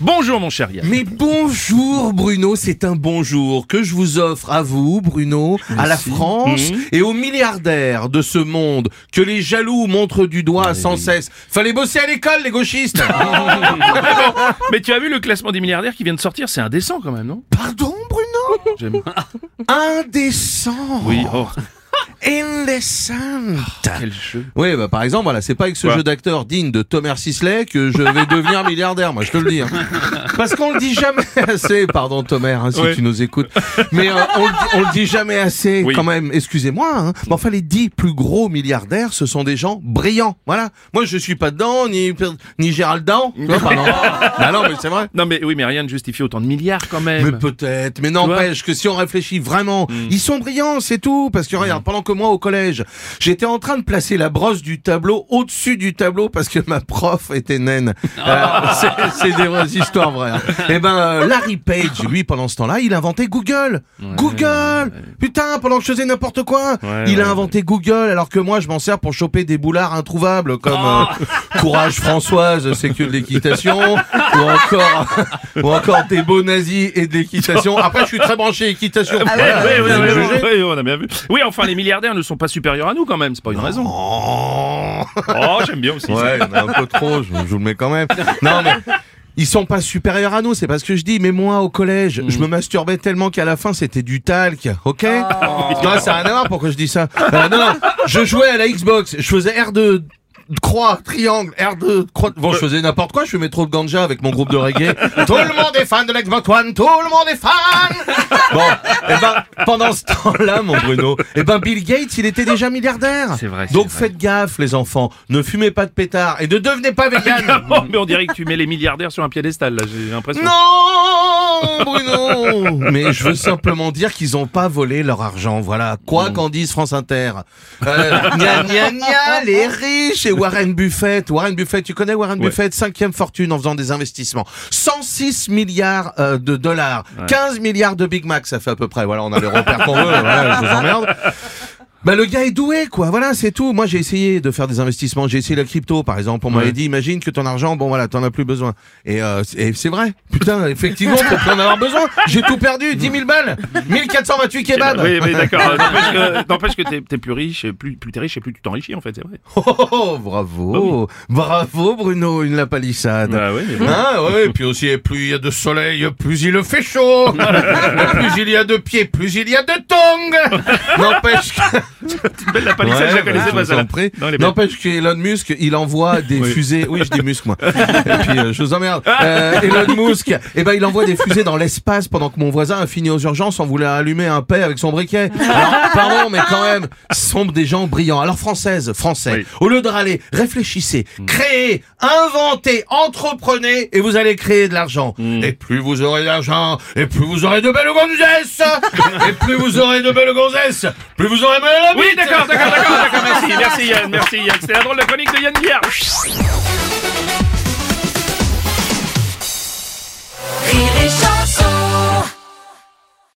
Bonjour mon cher Yann. Mais bonjour Bruno, c'est un bonjour que je vous offre à vous Bruno, à la France Mhm. et aux milliardaires de ce monde que les jaloux montrent du doigt sans cesse. Fallait bosser à l'école les gauchistes. Mais tu as vu le classement des milliardaires qui vient de sortir? C'est indécent quand même, non? Pardon Bruno? J'aime. Indécent. Oui, oh, Indécent quel jeu. Oui, bah par exemple, voilà, c'est pas avec ce jeu d'acteur digne de Thomas Sisley que je vais devenir milliardaire, moi je te le dis. hein. Parce qu'on le dit jamais assez, pardon Thomas, hein, si Ouais. tu nous écoutes. Mais euh, on, le dit, on le dit jamais assez, Oui. quand même. Excusez-moi. Hein. Mais enfin, les dix plus gros milliardaires, ce sont des gens brillants. Voilà. Moi, je suis pas dedans, ni ni Gérald Dan. Tu vois, pardon. bah non, mais c'est vrai. Non mais oui, mais rien ne justifie autant de milliards quand même. Mais peut-être, mais n'empêche que si on réfléchit vraiment, Hmm. ils sont brillants, c'est tout. Parce que regarde, pendant que moi au collège, j'étais en train de placer la brosse du tableau au-dessus du tableau parce que ma prof était naine. Euh, c'est- des vraies histoires vraies. hein. Eh ben, euh, Larry Page, lui, pendant ce temps-là, il a inventé Google. Google Putain, pendant que je faisais n'importe quoi, Ouais, il a ouais. inventé Google, alors que moi, je m'en sers pour choper des boulards introuvables comme euh, Courage Françoise, c'est que de l'équitation, ou encore, ou encore des beaux nazis et de l'équitation. Après, je suis très branché équitation. Voilà, ouais, me juger. ouais, ouais, on a bien vu. Oui, enfin, les milliardaires ne sont pas supérieurs à nous quand même, c'est pas une raison. Oh. Oh, j'aime bien aussi. Ouais, il y en a un peu trop, je, je vous le mets quand même. Non, mais ils sont pas supérieurs à nous, c'est pas ce que je dis. Mais moi, au collège, je me masturbais tellement qu'à la fin, c'était du talc, ok? Non, ça n'a rien à voir pourquoi je dis ça. Euh, non, non, je jouais à la Xbox, je faisais R2 croix, triangle, R2, croix. Bon, je faisais n'importe quoi, je fumais trop de ganja avec mon groupe de reggae. tout le monde est fan de l'Xbox One, tout le monde est fan Bon, et ben, pendant ce temps-là, mon Bruno, et ben, Bill Gates, il était déjà milliardaire. C'est vrai, Donc vrai. faites gaffe, les enfants. Ne fumez pas de pétard et ne devenez pas vegan. Mais on dirait que tu mets les milliardaires sur un piédestal là, j'ai l'impression. non, Bruno. Mais je veux simplement dire qu'ils ont pas volé leur argent. Voilà. Quoi qu'en dise France Inter. Euh, gna gna gna, les riches et Warren Buffett. Warren Buffett, tu connais Warren Ouais. Buffett, cinquième fortune en faisant des investissements. 106 milliards euh, de dollars, 15 milliards de Big Mac, ça fait à peu près. Voilà, on a les repères qu'on veut. Voilà, je vous emmerde. Bah le gars est doué quoi, voilà c'est tout. Moi j'ai essayé de faire des investissements, j'ai essayé la crypto par exemple. On m'avait Ouais. dit imagine que ton argent, bon voilà, t'en as plus besoin. Et, euh, c'est- et c'est vrai, putain effectivement plus en avoir besoin. J'ai tout perdu, 10 000 balles, 1428 kebabs. Oui, oui, d'accord. N'empêche que, t'es, plus riche, et plus, plus t'es riche et plus tu t'enrichis en fait, c'est vrai. Oh, oh, oh, bravo, bravo Bruno, une la palissade. Bah oui, mais bon. Ah ouais, et puis aussi plus il y a de soleil, plus il fait chaud. Plus il y a de pieds, plus il y a de tongs. N'empêche Belle la palissade, je la connaissais bah, pas. N'empêche qu'Elon Musk, il envoie des Oui. fusées. Oui, je dis Musk moi. Et puis euh, je vous emmerde. Euh, Elon Musk, eh ben il envoie des fusées dans l'espace pendant que mon voisin a fini aux urgences en voulant allumer un paix avec son briquet. Alors, pardon, mais quand même, sont des gens brillants. Alors française, français, Oui. au lieu de râler, réfléchissez, créez, inventez, entreprenez et vous allez créer de l'argent. Et plus vous aurez d'argent, et plus vous aurez de belles gonzesses, et plus vous aurez de belles gonzesses, plus vous aurez Oui, d'accord, d'accord, d'accord, merci, merci Yann, merci Yann. C'était la drôle de chronique de Yann Guillard.